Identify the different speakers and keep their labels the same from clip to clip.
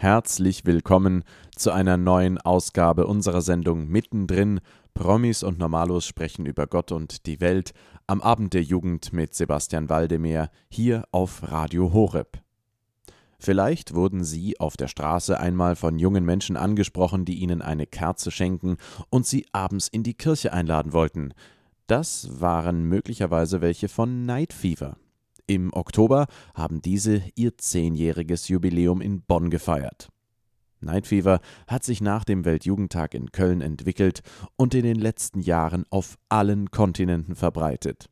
Speaker 1: Herzlich willkommen zu einer neuen Ausgabe unserer Sendung Mittendrin. Promis und Normalos sprechen über Gott und die Welt am Abend der Jugend mit Sebastian Waldemar hier auf Radio Horeb. Vielleicht wurden Sie auf der Straße einmal von jungen Menschen angesprochen, die Ihnen eine Kerze schenken und Sie abends in die Kirche einladen wollten. Das waren möglicherweise welche von Night Fever. Im Oktober haben diese ihr zehnjähriges Jubiläum in Bonn gefeiert. Night Fever hat sich nach dem Weltjugendtag in Köln entwickelt und in den letzten Jahren auf allen Kontinenten verbreitet.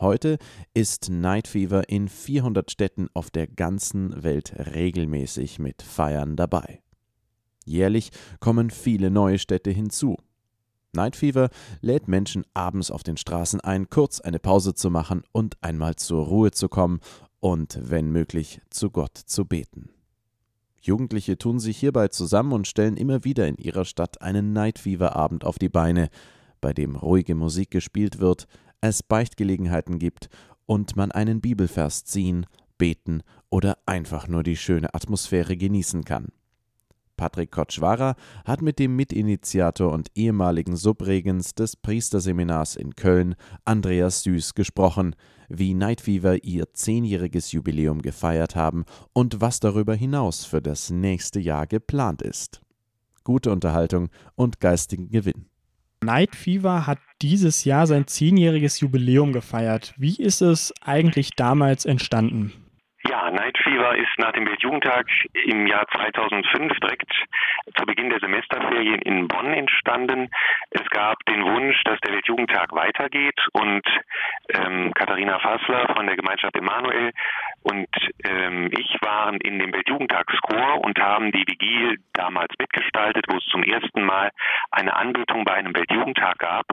Speaker 1: Heute ist Night Fever in 400 Städten auf der ganzen Welt regelmäßig mit Feiern dabei. Jährlich kommen viele neue Städte hinzu. Night Fever lädt Menschen abends auf den Straßen ein, kurz eine Pause zu machen und einmal zur Ruhe zu kommen und, wenn möglich, zu Gott zu beten. Jugendliche tun sich hierbei zusammen und stellen immer wieder in ihrer Stadt einen Night Fever Abend auf die Beine, bei dem ruhige Musik gespielt wird, es Beichtgelegenheiten gibt und man einen Bibelvers ziehen, beten oder einfach nur die schöne Atmosphäre genießen kann. Patrick Kotschwara hat mit dem Mitinitiator und ehemaligen Subregens des Priesterseminars in Köln, Andreas Süß, gesprochen, wie Night Fever ihr zehnjähriges Jubiläum gefeiert haben und was darüber hinaus für das nächste Jahr geplant ist. Gute Unterhaltung und geistigen Gewinn.
Speaker 2: Night Fever hat dieses Jahr sein zehnjähriges Jubiläum gefeiert. Wie ist es eigentlich damals entstanden?
Speaker 3: Ja, Night Fever ist nach dem Weltjugendtag im Jahr 2005 direkt zu Beginn der Semesterferien in Bonn entstanden. Es gab den Wunsch, dass der Weltjugendtag weitergeht und ähm, Katharina Fassler von der Gemeinschaft Emanuel und ähm, ich waren in dem Weltjugendtagschor und haben die Vigil damals mitgestaltet, wo es zum ersten Mal eine Anbetung bei einem Weltjugendtag gab.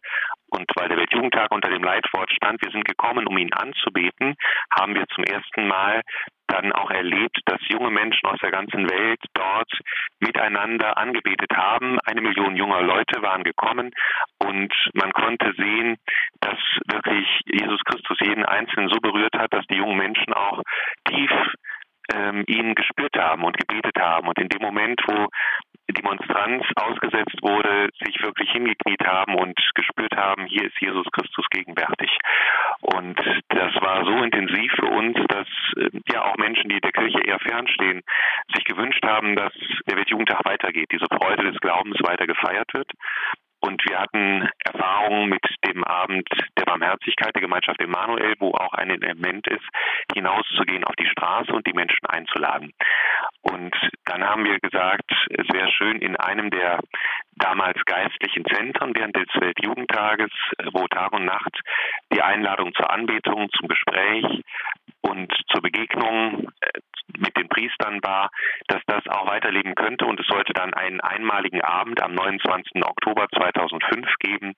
Speaker 3: Und weil der Weltjugendtag unter dem Leitwort stand, wir sind gekommen, um ihn anzubeten, haben wir zum ersten Mal dann auch erlebt, dass junge Menschen aus der ganzen Welt dort miteinander angebetet haben. Eine Million junger Leute waren gekommen und man konnte sehen, dass wirklich Jesus Christus jeden Einzelnen so berührt hat, dass die jungen Menschen auch tief ähm, ihn gespürt haben und gebetet haben. Und in dem Moment, wo die Monstranz ausgesetzt wurde, sich wirklich hingekniet haben und gespürt haben, hier ist Jesus Christus gegenwärtig. Und das war so intensiv für uns, dass äh, ja auch Menschen, die der Kirche eher fernstehen, sich gewünscht haben, dass der Weltjugendtag weitergeht, diese Freude des Glaubens weiter gefeiert wird. Und wir hatten Erfahrungen mit dem Abend der Barmherzigkeit der Gemeinschaft Emanuel, wo auch ein Element ist, hinauszugehen auf die Straße und die Menschen einzuladen. Und dann haben wir gesagt, es wäre schön in einem der damals geistlichen Zentren während des Weltjugendtages, wo Tag und Nacht die Einladung zur Anbetung, zum Gespräch und zur Begegnung äh, mit den Priestern war, dass das auch weiterleben könnte und es sollte dann einen einmaligen Abend am 29. Oktober 2005 geben,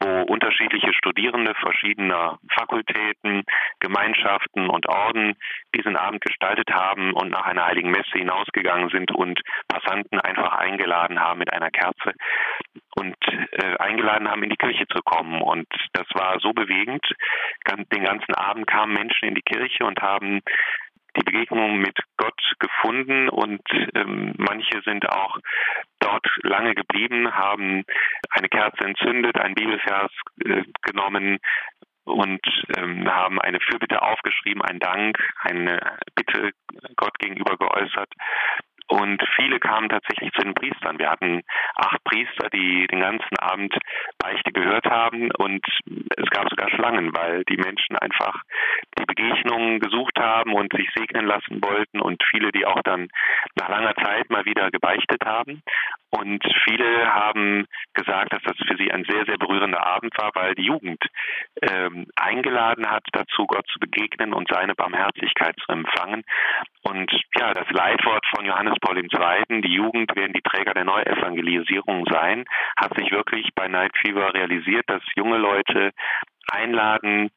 Speaker 3: wo unterschiedliche Studierende verschiedener Fakultäten, Gemeinschaften und Orden diesen Abend gestaltet haben und nach einer heiligen Messe hinausgegangen sind und Passanten einfach eingeladen haben mit einer Kerze und äh, eingeladen haben, in die Kirche zu kommen. Und das war so bewegend. Den ganzen Abend kamen Menschen in die Kirche und haben die Begegnung mit Gott gefunden und ähm, manche sind auch dort lange geblieben, haben eine Kerze entzündet, ein Bibelvers äh, genommen und ähm, haben eine Fürbitte aufgeschrieben, einen Dank, eine Bitte Gott gegenüber geäußert und viele kamen tatsächlich zu den Priestern. Wir hatten acht Priester, die den ganzen Abend Beichte gehört haben und es gab sogar Schlangen, weil die Menschen einfach die Begegnungen gesucht haben und sich segnen lassen wollten und viele, die auch dann nach langer Zeit mal wieder gebeichtet haben. Und viele haben gesagt, dass das für sie ein sehr, sehr berührender Abend war, weil die Jugend ähm, eingeladen hat, dazu Gott zu begegnen und seine Barmherzigkeit zu empfangen. Und ja, das Leitwort von Johannes Paul II., die Jugend werden die Träger der Neuevangelisierung sein, hat sich wirklich bei Night Fever realisiert, dass junge Leute einladen,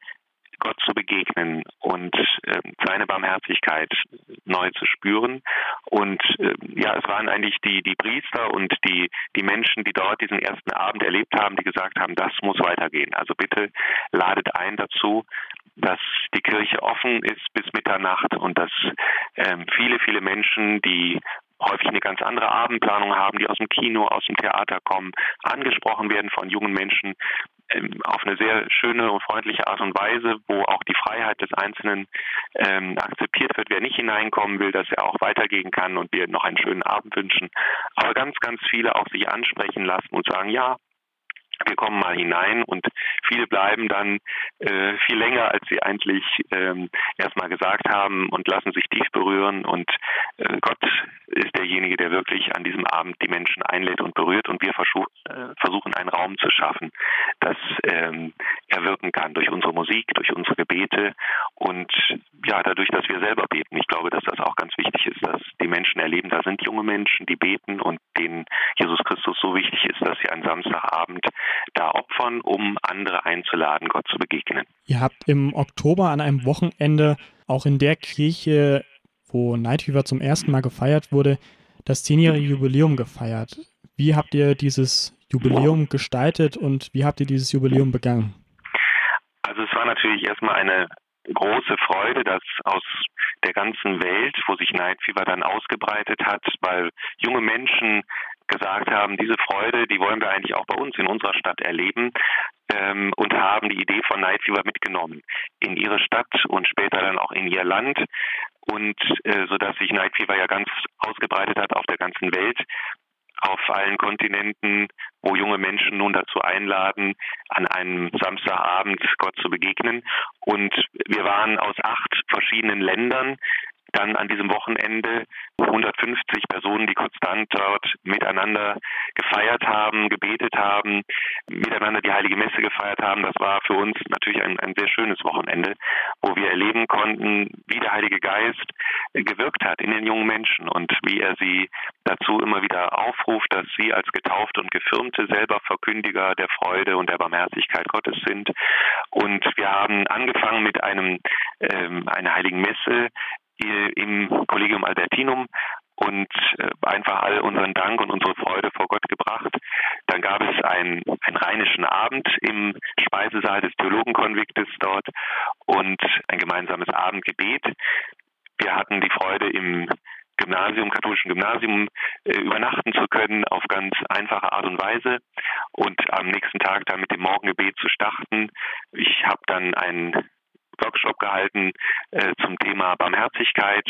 Speaker 3: Gott zu begegnen und äh, seine Barmherzigkeit neu zu spüren. Und äh, ja, es waren eigentlich die, die Priester und die, die Menschen, die dort diesen ersten Abend erlebt haben, die gesagt haben, das muss weitergehen. Also bitte ladet ein dazu, dass die Kirche offen ist bis Mitternacht und dass ähm, viele, viele Menschen, die häufig eine ganz andere Abendplanung haben, die aus dem Kino, aus dem Theater kommen, angesprochen werden von jungen Menschen auf eine sehr schöne und freundliche Art und Weise, wo auch die Freiheit des Einzelnen ähm, akzeptiert wird, wer nicht hineinkommen will, dass er auch weitergehen kann und wir noch einen schönen Abend wünschen. Aber ganz, ganz viele auch sich ansprechen lassen und sagen, ja, wir kommen mal hinein und viele bleiben dann äh, viel länger, als sie eigentlich ähm, erstmal gesagt haben und lassen sich tief berühren. Und äh, Gott ist derjenige, der wirklich an diesem Abend die Menschen einlädt und berührt. Und wir versuch, äh, versuchen einen Raum zu schaffen, dass ähm, er wirken kann durch unsere Musik, durch unsere Gebete und ja, dadurch, dass wir selber beten. Ich glaube, dass das auch ganz wichtig ist, dass die Menschen erleben, da sind junge Menschen, die beten und denen Jesus Christus so wichtig ist, dass sie an Samstagabend da opfern, um andere einzuladen, Gott zu begegnen.
Speaker 2: Ihr habt im Oktober an einem Wochenende auch in der Kirche, wo Night Fever zum ersten Mal gefeiert wurde, das zehnjährige Jubiläum gefeiert. Wie habt ihr dieses Jubiläum gestaltet und wie habt ihr dieses Jubiläum begangen?
Speaker 3: Also es war natürlich erstmal eine große Freude, dass aus der ganzen Welt, wo sich Night Fever dann ausgebreitet hat, weil junge Menschen gesagt haben, diese Freude, die wollen wir eigentlich auch bei uns in unserer Stadt erleben ähm, und haben die Idee von Night Fever mitgenommen in ihre Stadt und später dann auch in ihr Land und äh, so dass sich Night Fever ja ganz ausgebreitet hat auf der ganzen Welt auf allen Kontinenten, wo junge Menschen nun dazu einladen, an einem Samstagabend Gott zu begegnen. Und wir waren aus acht verschiedenen Ländern dann an diesem Wochenende 150 Personen, die konstant dort miteinander gefeiert haben, gebetet haben, miteinander die Heilige Messe gefeiert haben. Das war für uns natürlich ein, ein sehr schönes Wochenende, wo wir erleben konnten, wie der Heilige Geist gewirkt hat in den jungen Menschen und wie er sie dazu immer wieder aufruft, dass sie als Getaufte und Gefirmte selber Verkündiger der Freude und der Barmherzigkeit Gottes sind. Und wir haben angefangen mit einem ähm, einer Heiligen Messe, im Collegium Albertinum und äh, einfach all unseren Dank und unsere Freude vor Gott gebracht. Dann gab es einen, einen rheinischen Abend im Speisesaal des Theologenkonviktes dort und ein gemeinsames Abendgebet. Wir hatten die Freude im Gymnasium, katholischen Gymnasium äh, übernachten zu können auf ganz einfache Art und Weise und am nächsten Tag dann mit dem Morgengebet zu starten. Ich habe dann einen Workshop gehalten äh, zum Thema Barmherzigkeit.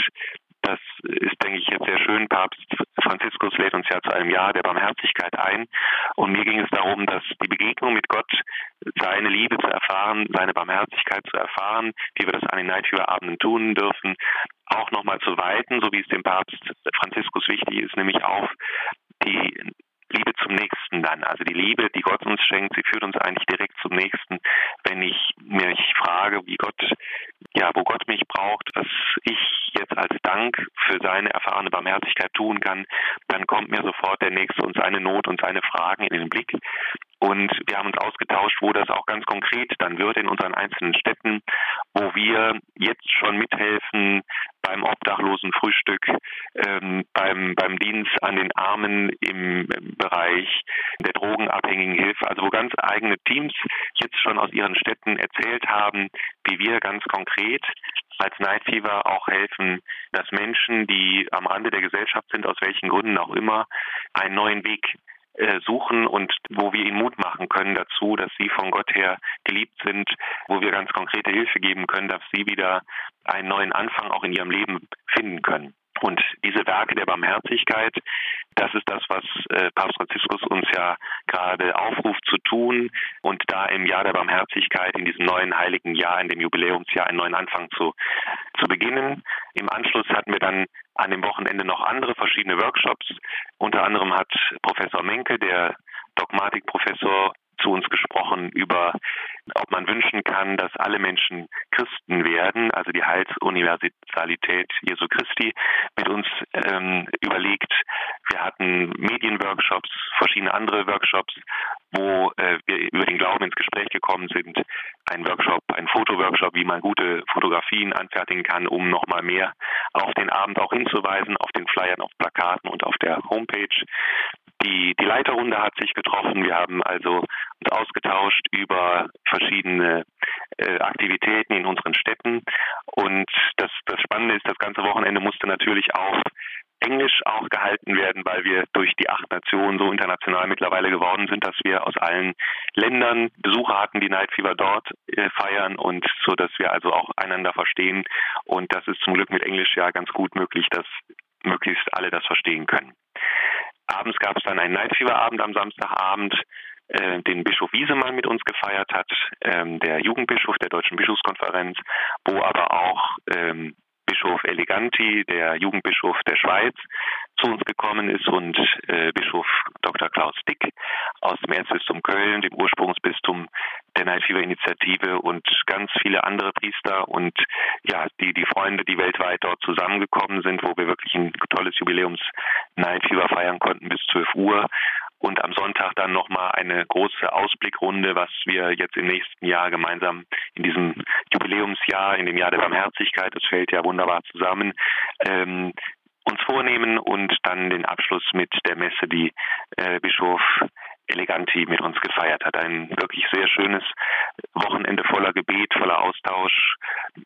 Speaker 3: Das ist, denke ich, jetzt sehr schön. Papst Franziskus lädt uns ja zu einem Jahr der Barmherzigkeit ein. Und mir ging es darum, dass die Begegnung mit Gott, seine Liebe zu erfahren, seine Barmherzigkeit zu erfahren, wie wir das an den Neidhüberabenden tun dürfen, auch nochmal zu weiten, so wie es dem Papst Franziskus wichtig ist, nämlich auf die Liebe zum Nächsten dann. Also die Liebe, die Gott uns schenkt, sie führt uns eigentlich direkt zum Nächsten. Wenn ich mich frage, wie Gott, ja, wo Gott mich braucht, was ich jetzt als Dank für seine erfahrene Barmherzigkeit tun kann, dann kommt mir sofort der Nächste und seine Not und seine Fragen in den Blick. Und wir haben uns ausgetauscht, wo das auch ganz konkret dann wird in unseren einzelnen Städten, wo wir jetzt schon mithelfen beim obdachlosen Frühstück, beim, beim Dienst an den Armen im Bereich der drogenabhängigen Hilfe, also wo ganz eigene Teams jetzt schon aus ihren Städten erzählt haben, wie wir ganz konkret als Night Fever auch helfen, dass Menschen, die am Rande der Gesellschaft sind, aus welchen Gründen auch immer, einen neuen Weg äh, suchen und wo wir ihnen Mut machen können dazu, dass sie von Gott her geliebt sind, wo wir ganz konkrete Hilfe geben können, dass sie wieder einen neuen Anfang auch in ihrem Leben finden können. Und diese Werke der Barmherzigkeit, das ist das, was äh, Papst Franziskus uns ja gerade aufruft zu tun und da im Jahr der Barmherzigkeit, in diesem neuen heiligen Jahr, in dem Jubiläumsjahr, einen neuen Anfang zu, zu beginnen. Im Anschluss hatten wir dann an dem Wochenende noch andere verschiedene Workshops. Unter anderem hat Professor Menke, der Dogmatikprofessor, zu uns gesprochen über, ob man wünschen kann, dass alle Menschen Christen werden, also die Heilsuniversalität Jesu Christi, mit uns ähm, überlegt. Wir hatten Medienworkshops, verschiedene andere Workshops, wo äh, wir über den Glauben ins Gespräch gekommen sind. Ein Workshop, ein Fotoworkshop, wie man gute Fotografien anfertigen kann, um nochmal mehr auf den Abend auch hinzuweisen, auf den Flyern, auf Plakaten und auf der Homepage. Die, die Leiterrunde hat sich getroffen. Wir haben also uns ausgetauscht über verschiedene äh, Aktivitäten in unseren Städten. Und das, das Spannende ist, das ganze Wochenende musste natürlich auf Englisch auch gehalten werden, weil wir durch die acht Nationen so international mittlerweile geworden sind, dass wir aus allen Ländern Besucher hatten, die Night Fever dort äh, feiern und so, dass wir also auch einander verstehen. Und das ist zum Glück mit Englisch ja ganz gut möglich, dass möglichst alle das verstehen können. Abends gab es dann einen Night Fever Abend am Samstagabend äh, den Bischof Wiesemann mit uns gefeiert hat, ähm, der Jugendbischof der Deutschen Bischofskonferenz, wo aber auch ähm, Bischof Eleganti, der Jugendbischof der Schweiz, zu uns gekommen ist und äh, Bischof Dr. Klaus Dick aus dem Erzbistum Köln, dem Ursprungsbistum der Night Fever Initiative und ganz viele andere Priester und ja, die, die Freunde, die weltweit dort zusammengekommen sind, wo wir wirklich ein tolles Jubiläums Night Fever feiern konnten bis 12 Uhr und am Sonntag dann nochmal eine große Ausblickrunde, was wir jetzt im nächsten Jahr gemeinsam in diesem Jubiläumsjahr, in dem Jahr der Barmherzigkeit, das fällt ja wunderbar zusammen, ähm, uns vornehmen und dann den Abschluss mit der Messe, die äh, Bischof Eleganti mit uns gefeiert hat. Ein wirklich sehr schönes Wochenende voller Gebet, voller Austausch,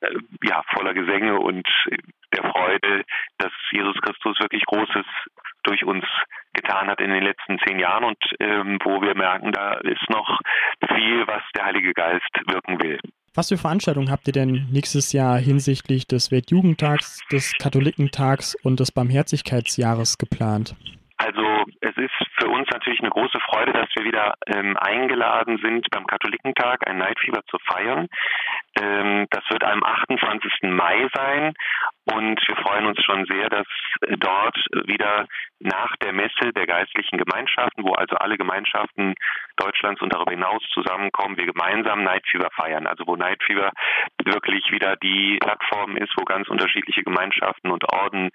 Speaker 3: äh, ja, voller Gesänge und der Freude, dass Jesus Christus wirklich Großes durch uns getan hat in den letzten zehn Jahren und ähm, wo wir merken, da ist noch viel, was der Heilige Geist wirken will.
Speaker 2: Was für Veranstaltungen habt ihr denn nächstes Jahr hinsichtlich des Weltjugendtags, des Katholikentags und des Barmherzigkeitsjahres geplant?
Speaker 3: Also es ist für uns natürlich eine große Freude, dass wir wieder ähm, eingeladen sind, beim Katholikentag ein Night Fever zu feiern. Ähm, das wird am 28. Mai sein und wir freuen uns schon sehr, dass äh, dort wieder nach der Messe der geistlichen Gemeinschaften, wo also alle Gemeinschaften Deutschlands und darüber hinaus zusammenkommen, wir gemeinsam Night Fever feiern. Also wo Night Fever wirklich wieder die Plattform ist, wo ganz unterschiedliche Gemeinschaften und Orden,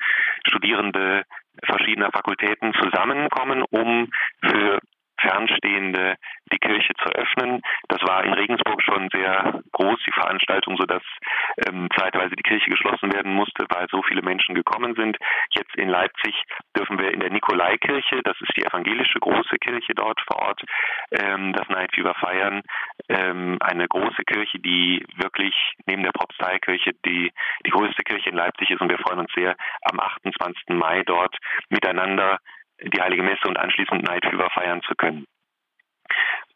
Speaker 3: Studierende verschiedener Fakultäten zusammenkommen, um für Fernstehende die Kirche zu öffnen. Das war in Regensburg schon sehr groß, die Veranstaltung, sodass ähm, zeitweise die Kirche geschlossen werden musste, weil so viele Menschen gekommen sind. Jetzt in Leipzig dürfen wir in der Nikolaikirche, das ist die evangelische große Kirche dort vor Ort, ähm, das Night Fever feiern. Ähm, eine große Kirche, die wirklich neben der Propsteikirche die, die größte Kirche in Leipzig ist und wir freuen uns sehr, am 28. Mai dort miteinander die Heilige Messe und anschließend Night Fever feiern zu können.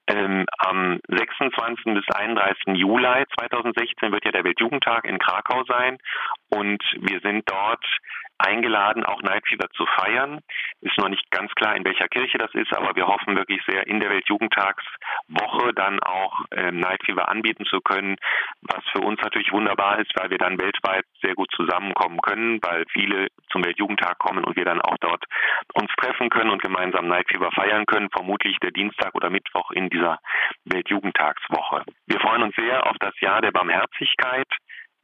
Speaker 3: Ähm, am 26. bis 31. Juli 2016 wird ja der Weltjugendtag in Krakau sein und wir sind dort eingeladen, auch Night Fever zu feiern. Ist noch nicht ganz klar, in welcher Kirche das ist, aber wir hoffen wirklich sehr, in der Weltjugendtagswoche dann auch äh, Night Fever anbieten zu können, was für uns natürlich wunderbar ist, weil wir dann weltweit sehr gut zusammenkommen können, weil viele zum Weltjugendtag kommen und wir dann auch dort uns treffen können und gemeinsam Night Fever feiern können, vermutlich der Dienstag oder Mittwoch in dieser Weltjugendtagswoche. Wir freuen uns sehr auf das Jahr der Barmherzigkeit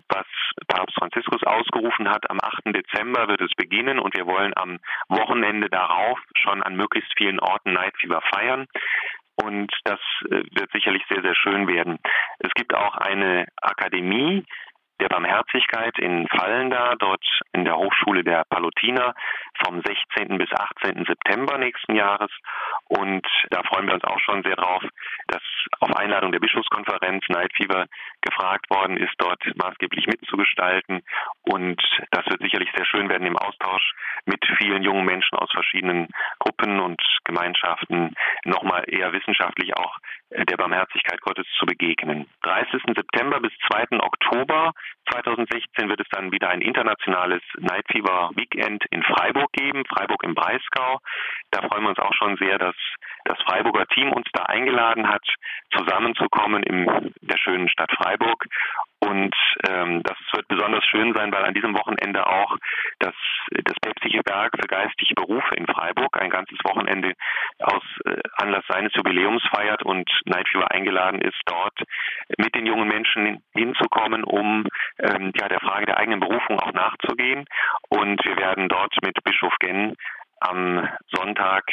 Speaker 3: was Papst Franziskus ausgerufen hat. Am 8. Dezember wird es beginnen und wir wollen am Wochenende darauf schon an möglichst vielen Orten Night Fever feiern. Und das äh, wird sicherlich sehr, sehr schön werden. Es gibt auch eine Akademie, der Barmherzigkeit in Fallenda, dort in der Hochschule der Palutiner vom 16. bis 18. September nächsten Jahres. Und da freuen wir uns auch schon sehr drauf, dass auf Einladung der Bischofskonferenz Night Fever gefragt worden ist, dort maßgeblich mitzugestalten. Und das wird sicherlich sehr schön werden im Austausch mit vielen jungen Menschen aus verschiedenen Gruppen und Gemeinschaften, nochmal eher wissenschaftlich auch der Barmherzigkeit Gottes zu begegnen. 30. September bis 2. Oktober 2016 wird es dann wieder ein internationales Night Fever Weekend in Freiburg geben, Freiburg im Breisgau. Da freuen wir uns auch schon sehr, dass das Freiburger Team uns da eingeladen hat, zusammenzukommen in der schönen Stadt Freiburg. Und ähm, das wird besonders schön sein, weil an diesem Wochenende auch das, das päpstliche Werk für geistige Berufe in Freiburg ein ganzes Wochenende aus äh, Anlass seines Jubiläums feiert und Night Fever eingeladen ist, dort mit den jungen Menschen hinzukommen, um ähm, ja, der Frage der eigenen Berufung auch nachzugehen. Und wir werden dort mit Bischof Genn am Sonntag,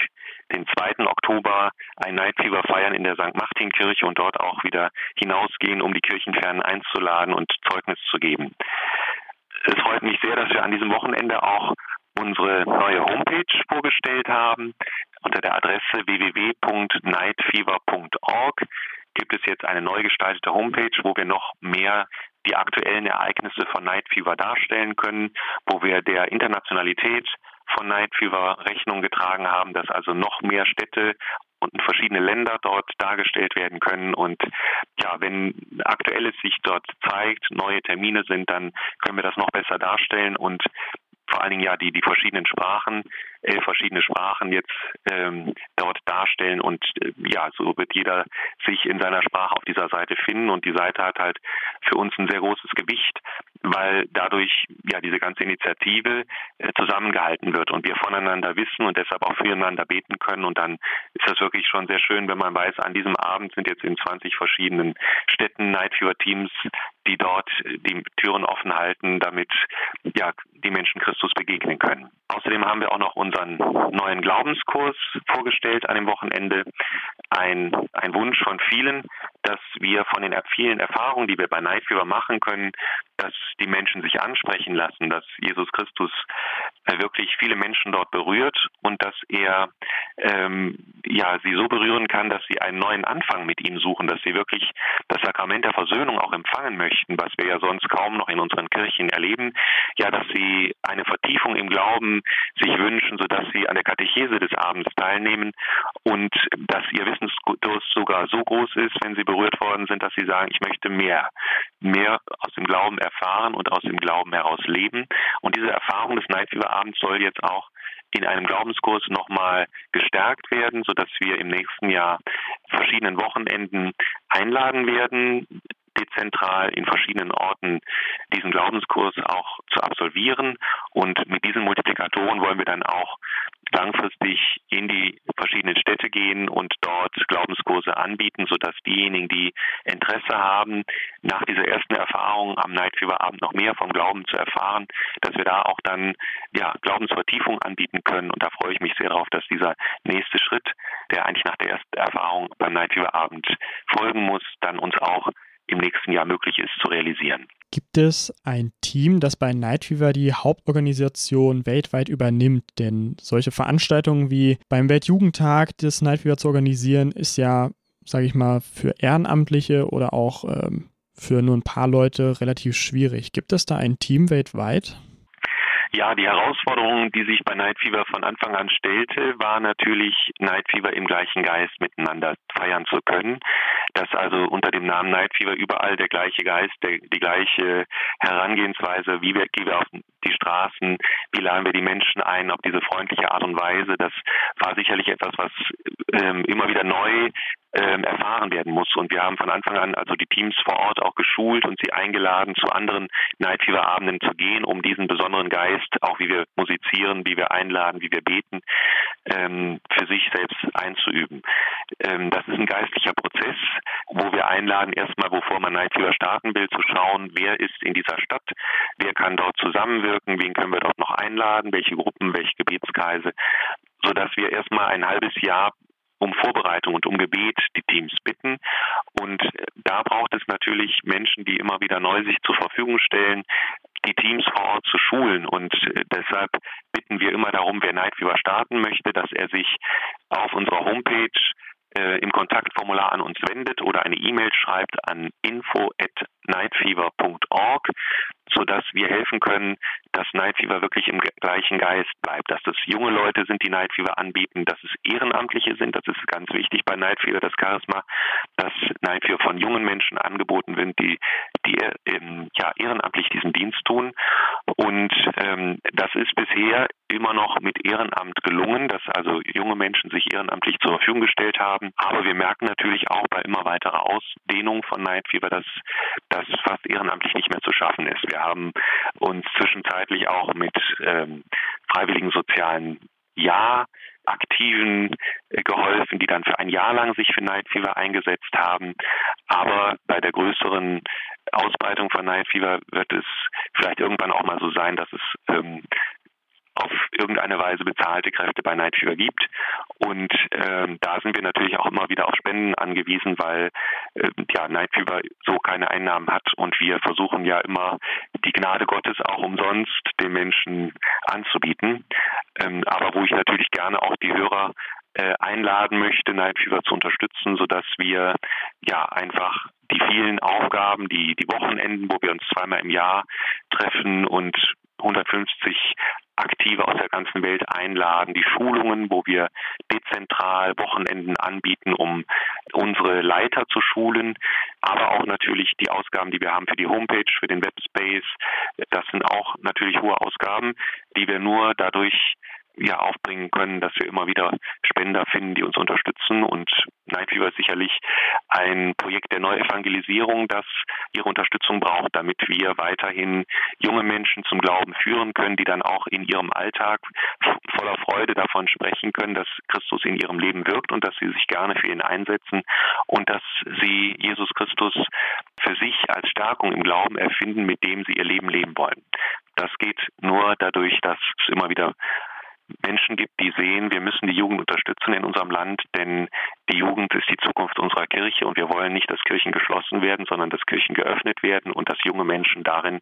Speaker 3: den 2. Oktober, ein Night Fever feiern in der St. Martin Kirche und dort auch wieder hinausgehen, um die Kirchenfernen einzuladen und Zeugnis zu geben. Es freut mich sehr, dass wir an diesem Wochenende auch unsere neue Homepage vorgestellt haben. unter der Adresse www.nightfever.org gibt es jetzt eine neu gestaltete Homepage, wo wir noch mehr die aktuellen Ereignisse von Night Fever darstellen können, wo wir der Internationalität von Night Fever Rechnung getragen haben, dass also noch mehr Städte und verschiedene Länder dort dargestellt werden können. Und ja, wenn aktuelles sich dort zeigt, neue Termine sind, dann können wir das noch besser darstellen. Und vor allen Dingen ja die, die verschiedenen Sprachen, elf verschiedene Sprachen jetzt ähm, dort darstellen. Und äh, ja, so wird jeder sich in seiner Sprache auf dieser Seite finden. Und die Seite hat halt für uns ein sehr großes Gewicht, weil dadurch ja diese ganze Initiative äh, zusammengehalten wird und wir voneinander wissen und deshalb auch füreinander beten können und dann ist das wirklich schon sehr schön, wenn man weiß, an diesem Abend sind jetzt in 20 verschiedenen Städten Night Fever Teams, die dort die Türen offen halten, damit ja die Menschen Christus begegnen können. Außerdem haben wir auch noch unseren neuen Glaubenskurs vorgestellt an dem Wochenende. Ein, ein Wunsch von vielen, dass wir von den vielen Erfahrungen, die wir bei Night Fever machen können, dass die Menschen sich ansprechen lassen, dass Jesus Christus wirklich viele Menschen dort berührt und dass er ähm, ja sie so berühren kann, dass sie einen neuen Anfang mit ihm suchen, dass sie wirklich das Sakrament der Versöhnung auch empfangen möchten, was wir ja sonst kaum noch in unseren Kirchen erleben. Ja, dass sie eine Vertiefung im Glauben sich wünschen, sodass sie an der Katechese des Abends teilnehmen und dass ihr Wissensdurst sogar so groß ist, wenn sie berührt worden sind, dass sie sagen, ich möchte mehr, mehr aus dem Glauben erfahren und aus dem Glauben heraus leben. Und diese Erfahrung des Fever Abends soll jetzt auch in einem Glaubenskurs nochmal gestärkt werden, sodass wir im nächsten Jahr verschiedenen Wochenenden einladen werden, dezentral in verschiedenen Orten diesen Glaubenskurs auch zu absolvieren. Und mit diesen Multiplikatoren wollen wir dann auch langfristig in die verschiedenen Städte gehen und dort Glaubenskurse anbieten, sodass diejenigen, die Interesse haben, nach dieser ersten Erfahrung am Night Fever Abend noch mehr vom Glauben zu erfahren, dass wir da auch dann ja, Glaubensvertiefung anbieten können. Und da freue ich mich sehr darauf, dass dieser nächste Schritt, der eigentlich nach der ersten Erfahrung beim Night Fever Abend folgen muss, dann uns auch im nächsten Jahr möglich ist zu realisieren.
Speaker 2: Gibt es ein Team, das bei Night Fever die Hauptorganisation weltweit übernimmt? Denn solche Veranstaltungen wie beim Weltjugendtag des Night zu organisieren, ist ja, sage ich mal, für Ehrenamtliche oder auch ähm, für nur ein paar Leute relativ schwierig. Gibt es da ein Team weltweit?
Speaker 3: Ja, die Herausforderung, die sich bei Night Fever von Anfang an stellte, war natürlich, Night Fever im gleichen Geist miteinander feiern zu können. Dass also unter dem Namen Night Fever überall der gleiche Geist, der, die gleiche Herangehensweise, wie wir, gehen wir auf die Straßen, wie laden wir die Menschen ein, auf diese freundliche Art und Weise, das war sicherlich etwas, was ähm, immer wieder neu ähm, erfahren werden muss. Und wir haben von Anfang an also die Teams vor Ort auch geschult und sie eingeladen, zu anderen Night Fever Abenden zu gehen, um diesen besonderen Geist, auch wie wir musizieren, wie wir einladen, wie wir beten, ähm, für sich selbst einzuüben. Ähm, das ist ein geistlicher Prozess, wo wir einladen, erstmal, bevor man Night Fever starten will, zu schauen, wer ist in dieser Stadt, wer kann dort zusammenwirken, wen können wir dort noch einladen, welche Gruppen, welche Gebetskreise, sodass wir erstmal ein halbes Jahr um Vorbereitung und um Gebet die Teams bitten. Und da braucht es natürlich Menschen, die immer wieder neu sich zur Verfügung stellen, die Teams vor Ort zu schulen. Und äh, deshalb bitten wir immer darum, wer Night Fever starten möchte, dass er sich auf unserer Homepage äh, im Kontaktformular an uns wendet oder eine E-Mail schreibt an info@nightfever.org sodass wir helfen können, dass Night Fever wirklich im gleichen Geist bleibt, dass das junge Leute sind, die Night Fever anbieten, dass es Ehrenamtliche sind, das ist ganz wichtig bei Night Fever, das Charisma, dass Night Fever von jungen Menschen angeboten wird, die, die ähm, ja, ehrenamtlich diesen Dienst tun. Und ähm, das ist bisher immer noch mit Ehrenamt gelungen, dass also junge Menschen sich ehrenamtlich zur Verfügung gestellt haben. Aber wir merken natürlich auch bei immer weiterer Ausdehnung von Night Fever, dass das fast ehrenamtlich nicht mehr zu schaffen ist. Wir haben uns zwischenzeitlich auch mit ähm, freiwilligen sozialen Ja Aktiven äh, geholfen, die dann für ein Jahr lang sich für Night Fever eingesetzt haben. Aber bei der größeren Ausbreitung von Night Fever wird es vielleicht irgendwann auch mal so sein, dass es ähm, auf irgendeine Weise bezahlte Kräfte bei Night Fever gibt. Und ähm, da sind wir natürlich auch immer wieder auf Spenden angewiesen, weil äh, ja, Night Fever so keine Einnahmen hat und wir versuchen ja immer die Gnade Gottes auch umsonst den Menschen anzubieten. Ähm, aber wo ich natürlich gerne auch die Hörer äh, einladen möchte, Night Fever zu unterstützen, sodass wir ja einfach die vielen Aufgaben, die, die Wochenenden, wo wir uns zweimal im Jahr treffen und 150 Aktive aus der ganzen Welt einladen, die Schulungen, wo wir dezentral Wochenenden anbieten, um unsere Leiter zu schulen, aber auch natürlich die Ausgaben, die wir haben für die Homepage, für den Webspace. Das sind auch natürlich hohe Ausgaben, die wir nur dadurch ja aufbringen können, dass wir immer wieder Spender finden, die uns unterstützen. Und Night Fever ist sicherlich ein Projekt der Neuevangelisierung, das ihre Unterstützung braucht, damit wir weiterhin junge Menschen zum Glauben führen können, die dann auch in ihrem Alltag voller Freude davon sprechen können, dass Christus in ihrem Leben wirkt und dass sie sich gerne für ihn einsetzen und dass sie Jesus Christus für sich als Stärkung im Glauben erfinden, mit dem sie ihr Leben leben wollen. Das geht nur dadurch, dass es immer wieder Menschen gibt, die sehen, wir müssen die Jugend unterstützen in unserem Land, denn die Jugend ist die Zukunft unserer Kirche und wir wollen nicht, dass Kirchen geschlossen werden, sondern dass Kirchen geöffnet werden und dass junge Menschen darin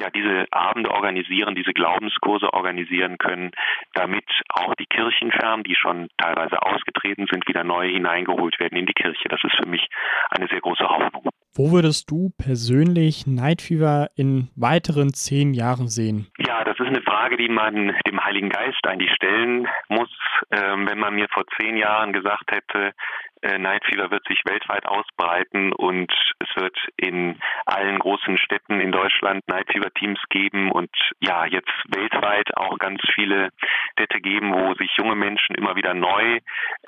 Speaker 3: ja diese Abende organisieren, diese Glaubenskurse organisieren können, damit auch die Kirchenfern, die schon teilweise ausgetreten sind, wieder neu hineingeholt werden in die Kirche. Das ist für mich eine sehr große Hoffnung.
Speaker 2: Wo würdest du persönlich Night Fever in weiteren zehn Jahren sehen?
Speaker 3: Ja, das ist eine Frage, die man dem Heiligen Geist eigentlich stellen muss. Ähm, wenn man mir vor zehn Jahren gesagt hätte, äh, Night Fever wird sich weltweit ausbreiten und es wird in allen großen Städten in Deutschland Night Fever Teams geben und ja, jetzt weltweit auch ganz viele Städte geben, wo sich junge Menschen immer wieder neu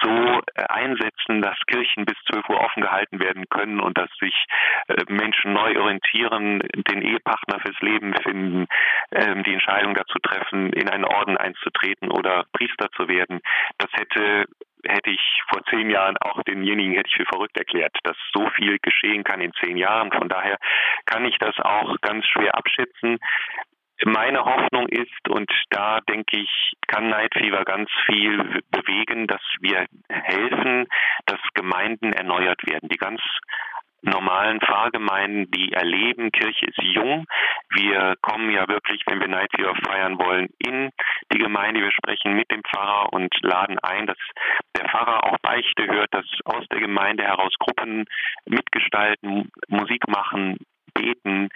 Speaker 3: so äh, einsetzen, dass Kirchen bis 12 Uhr offen gehalten werden können und dass sich äh, Menschen neu orientieren, den Ehepartner fürs Leben finden, ähm, die Entscheidung dazu treffen, in einen Orden einzutreten oder Priester zu werden. Das hätte hätte ich vor zehn Jahren auch denjenigen hätte ich für verrückt erklärt, dass so viel geschehen kann in zehn Jahren. Von daher kann ich das auch ganz schwer abschätzen. Meine Hoffnung ist, und da denke ich, kann Fever ganz viel bewegen, dass wir helfen, dass Gemeinden erneuert werden. Die ganz normalen Pfarrgemeinden, die erleben, Kirche ist jung. Wir kommen ja wirklich, wenn wir Night Fever feiern wollen, in die Gemeinde. Wir sprechen mit dem Pfarrer und laden ein, dass der Pfarrer auch Beichte hört, dass aus der Gemeinde heraus Gruppen mitgestalten, Musik machen, beten,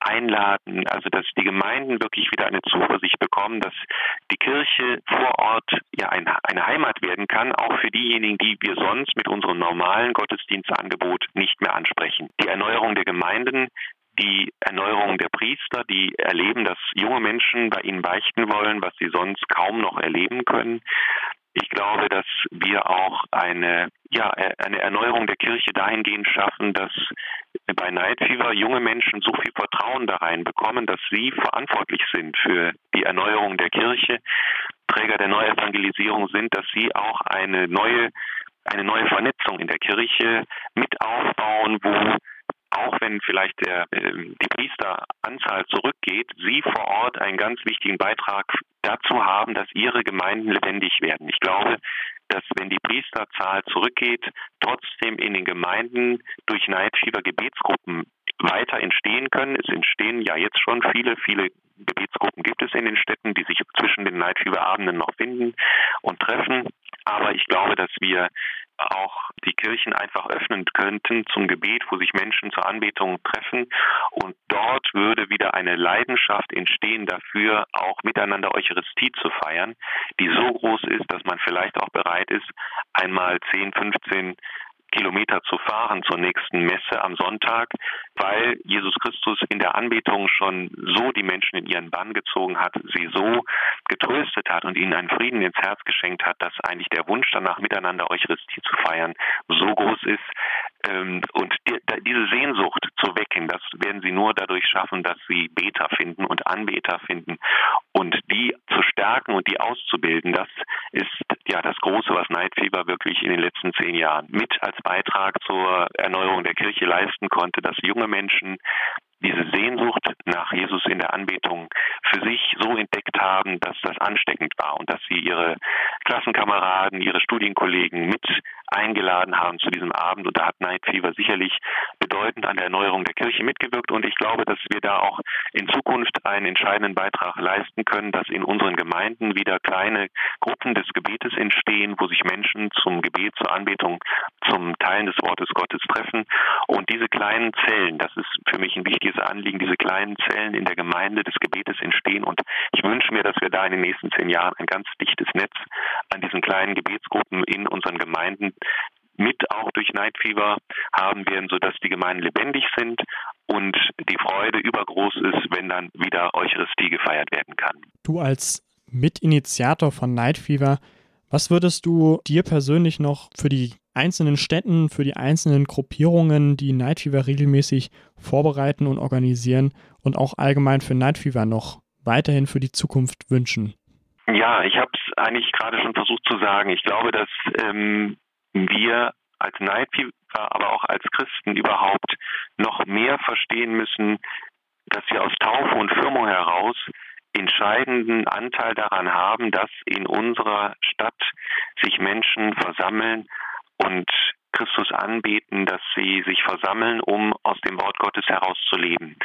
Speaker 3: einladen, also dass die Gemeinden wirklich wieder eine Zuversicht bekommen, dass die Kirche vor Ort ja eine, eine Heimat werden kann, auch für diejenigen, die wir sonst mit unserem normalen Gottesdienstangebot nicht mehr ansprechen. Die Erneuerung der Gemeinden die Erneuerung der Priester, die erleben, dass junge Menschen bei ihnen beichten wollen, was sie sonst kaum noch erleben können. Ich glaube, dass wir auch eine, ja, eine Erneuerung der Kirche dahingehend schaffen, dass bei Night Fever junge Menschen so viel Vertrauen da rein bekommen, dass sie verantwortlich sind für die Erneuerung der Kirche, Träger der Neuevangelisierung sind, dass sie auch eine neue, eine neue Vernetzung in der Kirche mit aufbauen, wo auch wenn vielleicht der, äh, die Priesteranzahl zurückgeht, Sie vor Ort einen ganz wichtigen Beitrag dazu haben, dass Ihre Gemeinden lebendig werden. Ich glaube, dass wenn die Priesterzahl zurückgeht, trotzdem in den Gemeinden durch Night Fever Gebetsgruppen weiter entstehen können. Es entstehen ja jetzt schon viele, viele Gebetsgruppen gibt es in den Städten, die sich zwischen den Night Fever Abenden noch finden und treffen. Aber ich glaube, dass wir auch die Kirchen einfach öffnen könnten zum Gebet, wo sich Menschen zur Anbetung treffen. Und dort würde wieder eine Leidenschaft entstehen dafür, auch miteinander Eucharistie zu feiern, die so groß ist, dass man vielleicht auch bereit ist, einmal 10, 15 Kilometer zu fahren zur nächsten Messe am Sonntag, weil Jesus Christus in der Anbetung schon so die Menschen in ihren Bann gezogen hat, sie so getröstet hat und ihnen einen Frieden ins Herz geschenkt hat, dass eigentlich der Wunsch danach, miteinander Eucharistie zu feiern, so groß ist. Ähm, und diese Sehnsucht zu wecken, das werden sie nur dadurch schaffen, dass sie Beter finden und Anbeter finden. Und die zu stärken und die auszubilden, das ist ja das Große, was Fever wirklich in den letzten zehn Jahren mit als Beitrag zur Erneuerung der Kirche leisten konnte, dass junge Menschen diese Sehnsucht nach Jesus in der Anbetung für sich so entdeckt haben, dass das ansteckend war und dass sie ihre Klassenkameraden, ihre Studienkollegen mit eingeladen haben zu diesem Abend. Und da hat Night Fever sicherlich bedeutend an der Erneuerung der Kirche mitgewirkt. Und ich glaube, dass wir da auch in Zukunft einen entscheidenden Beitrag leisten können, dass in unseren Gemeinden wieder kleine Gruppen des Gebetes entstehen, wo sich Menschen zum Gebet, zur Anbetung, zum Teilen des Wortes Gottes treffen. Und diese kleinen Zellen, das ist für mich ein wichtiges Anliegen, diese kleinen Zellen in der Gemeinde des Gebetes entstehen. Und ich wünsche mir, dass wir da in den nächsten zehn Jahren ein ganz dichtes Netz an diesen kleinen Gebetsgruppen in unseren Gemeinden mit auch durch Night Fever haben werden, sodass die Gemeinden lebendig sind und die Freude übergroß ist, wenn dann wieder Eucharistie gefeiert werden kann.
Speaker 2: Du als Mitinitiator von Night Fever, was würdest du dir persönlich noch für die einzelnen Städten, für die einzelnen Gruppierungen, die Night Fever regelmäßig vorbereiten und organisieren und auch allgemein für Night Fever noch weiterhin für die Zukunft wünschen?
Speaker 3: Ja, ich habe es eigentlich gerade schon versucht zu sagen. Ich glaube, dass ähm, wir als Night Fever, aber auch als Christen überhaupt noch mehr verstehen müssen, dass wir aus Taufe und Firmung heraus entscheidenden Anteil daran haben, dass in unserer Stadt sich Menschen versammeln und Christus anbeten, dass sie sich versammeln, um aus dem Wort Gottes herauszuleben.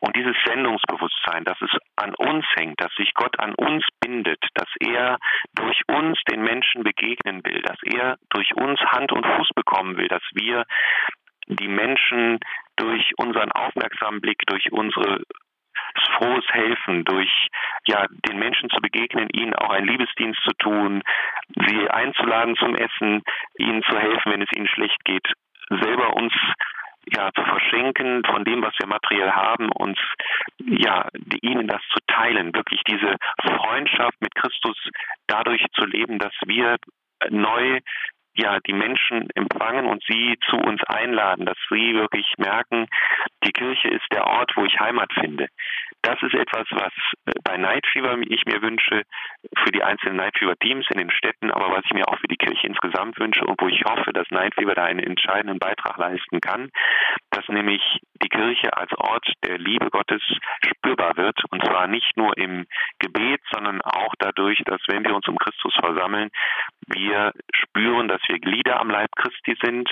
Speaker 3: Und dieses Sendungsbewusstsein, dass es an uns hängt, dass sich Gott an uns bindet, dass er durch uns den Menschen begegnen will, dass er durch uns Hand und Fuß bekommen will, dass wir die Menschen durch unseren aufmerksamen Blick, durch unsere frohes Helfen, durch ja, den Menschen zu begegnen, ihnen auch einen Liebesdienst zu tun, sie einzuladen zum Essen, ihnen zu helfen, wenn es ihnen schlecht geht, selber uns ja zu verschenken von dem, was wir materiell haben, uns ja ihnen das zu teilen, wirklich diese Freundschaft mit Christus dadurch zu leben, dass wir neu ja, die Menschen empfangen und sie zu uns einladen, dass sie wirklich merken, die Kirche ist der Ort, wo ich Heimat finde. Das ist etwas, was äh, bei Night Fever ich mir wünsche, für die einzelnen Night Fever Teams in den Städten, aber was ich mir auch für die Kirche insgesamt wünsche und wo ich hoffe, dass Night Fever da einen entscheidenden Beitrag leisten kann, dass nämlich die Kirche als Ort der Liebe Gottes spürbar wird und zwar nicht nur im Gebet, sondern auch dadurch, dass wenn wir uns um Christus versammeln, wir spüren, dass wir Glieder am Leib Christi sind,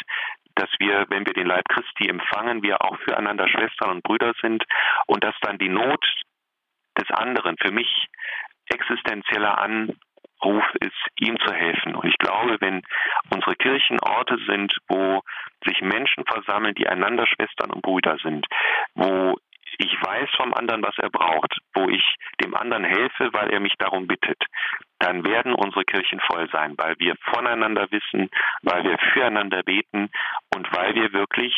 Speaker 3: dass wir, wenn wir den Leib Christi empfangen, wir auch füreinander Schwestern und Brüder sind und dass dann die Not des anderen für mich existenzieller Anruf ist, ihm zu helfen. Und ich glaube, wenn unsere Kirchen Orte sind, wo sich Menschen versammeln, die einander Schwestern und Brüder sind, wo ich weiß vom anderen, was er braucht, wo ich dem anderen helfe, weil er mich darum bittet, dann werden unsere Kirchen voll sein, weil wir voneinander wissen, weil wir füreinander beten und weil wir wirklich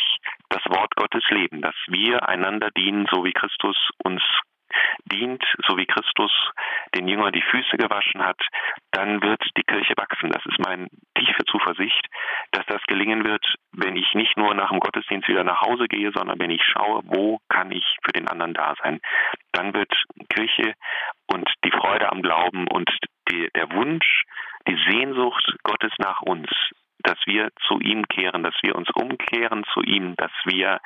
Speaker 3: das Wort Gottes leben, dass wir einander dienen, so wie Christus uns dient, so wie Christus den Jüngern die Füße gewaschen hat, dann wird die Kirche wachsen. Das ist meine tiefe Zuversicht, dass das gelingen wird, wenn ich nicht nur nach dem Gottesdienst wieder nach Hause gehe, sondern wenn ich schaue, wo kann ich für den anderen da sein. Dann wird Kirche und die Freude am Glauben und die, der Wunsch, die Sehnsucht Gottes nach uns, dass wir zu ihm kehren, dass wir uns umkehren zu ihm, dass wir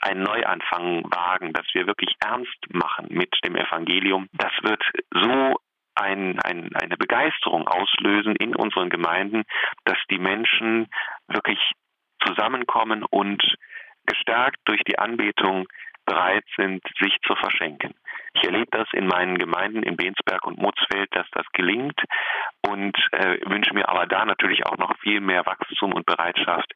Speaker 3: einen Neuanfang wagen, dass wir wirklich ernst machen mit dem Evangelium. Das wird so ein, ein, eine Begeisterung auslösen in unseren Gemeinden, dass die Menschen wirklich zusammenkommen und gestärkt durch die Anbetung bereit sind, sich zu verschenken. Ich erlebe das in meinen Gemeinden in Bensberg und Mutzfeld, dass das gelingt und äh, wünsche mir aber da natürlich auch noch viel mehr Wachstum und Bereitschaft,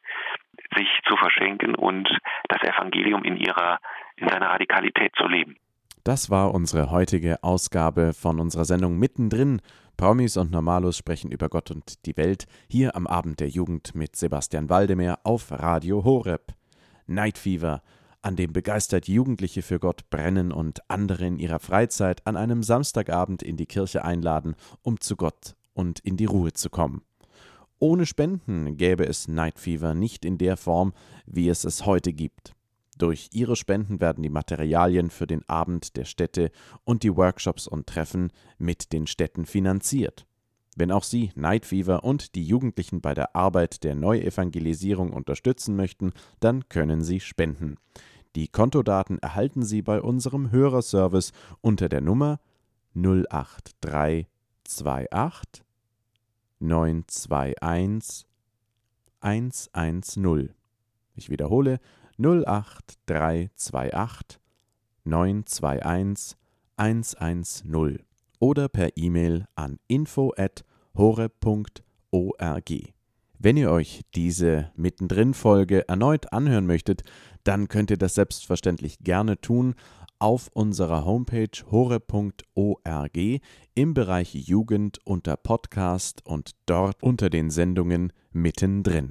Speaker 3: sich zu verschenken und das Evangelium in ihrer in seiner Radikalität zu leben.
Speaker 1: Das war unsere heutige Ausgabe von unserer Sendung Mittendrin. Promis und Normalos sprechen über Gott und die Welt hier am Abend der Jugend mit Sebastian Waldemar auf Radio Horeb. Night Fever an dem begeistert Jugendliche für Gott brennen und andere in ihrer Freizeit an einem Samstagabend in die Kirche einladen, um zu Gott und in die Ruhe zu kommen. Ohne Spenden gäbe es Night Fever nicht in der Form, wie es es heute gibt. Durch ihre Spenden werden die Materialien für den Abend der Städte und die Workshops und Treffen mit den Städten finanziert. Wenn auch Sie Night Fever und die Jugendlichen bei der Arbeit der Neuevangelisierung unterstützen möchten, dann können Sie spenden. Die Kontodaten erhalten Sie bei unserem Hörerservice unter der Nummer 08328 921 110. Ich wiederhole 08328 921 110 oder per E-Mail an info@hore.org. Wenn ihr euch diese Mittendrin-Folge erneut anhören möchtet, dann könnt ihr das selbstverständlich gerne tun auf unserer Homepage hore.org im Bereich Jugend unter Podcast und dort unter den Sendungen mittendrin.